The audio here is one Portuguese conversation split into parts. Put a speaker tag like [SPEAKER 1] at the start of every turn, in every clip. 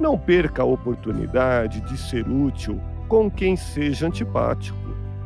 [SPEAKER 1] Não perca a oportunidade de ser útil com quem seja antipático.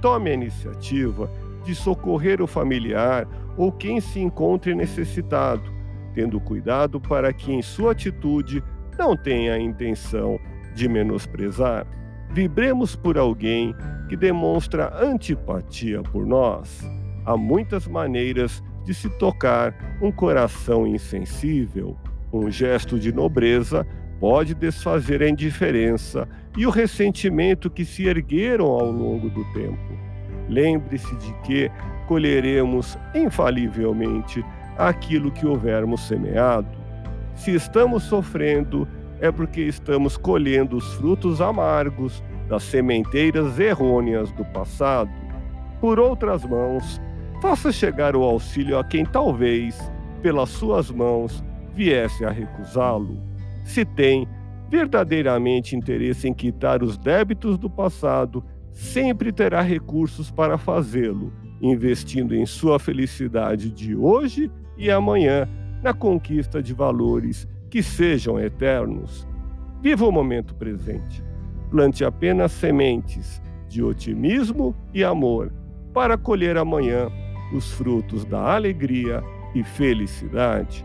[SPEAKER 1] Tome a iniciativa de socorrer o familiar ou quem se encontre necessitado, tendo cuidado para que em sua atitude não tenha a intenção de menosprezar. Vibremos por alguém que demonstra antipatia por nós. Há muitas maneiras de se tocar um coração insensível. Um gesto de nobreza pode desfazer a indiferença e o ressentimento que se ergueram ao longo do tempo. Lembre-se de que colheremos infalivelmente aquilo que houvermos semeado. Se estamos sofrendo, é porque estamos colhendo os frutos amargos das sementeiras errôneas do passado. Por outras mãos, faça chegar o auxílio a quem talvez, pelas suas mãos, viesse a recusá-lo se tem verdadeiramente interesse em quitar os débitos do passado, sempre terá recursos para fazê-lo, investindo em sua felicidade de hoje e amanhã na conquista de valores que sejam eternos. Viva o momento presente. Plante apenas sementes de otimismo e amor para colher amanhã os frutos da alegria e felicidade.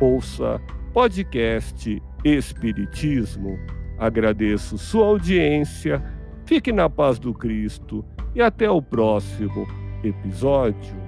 [SPEAKER 1] Ouça podcast Espiritismo. Agradeço sua audiência, fique na paz do Cristo e até o próximo episódio.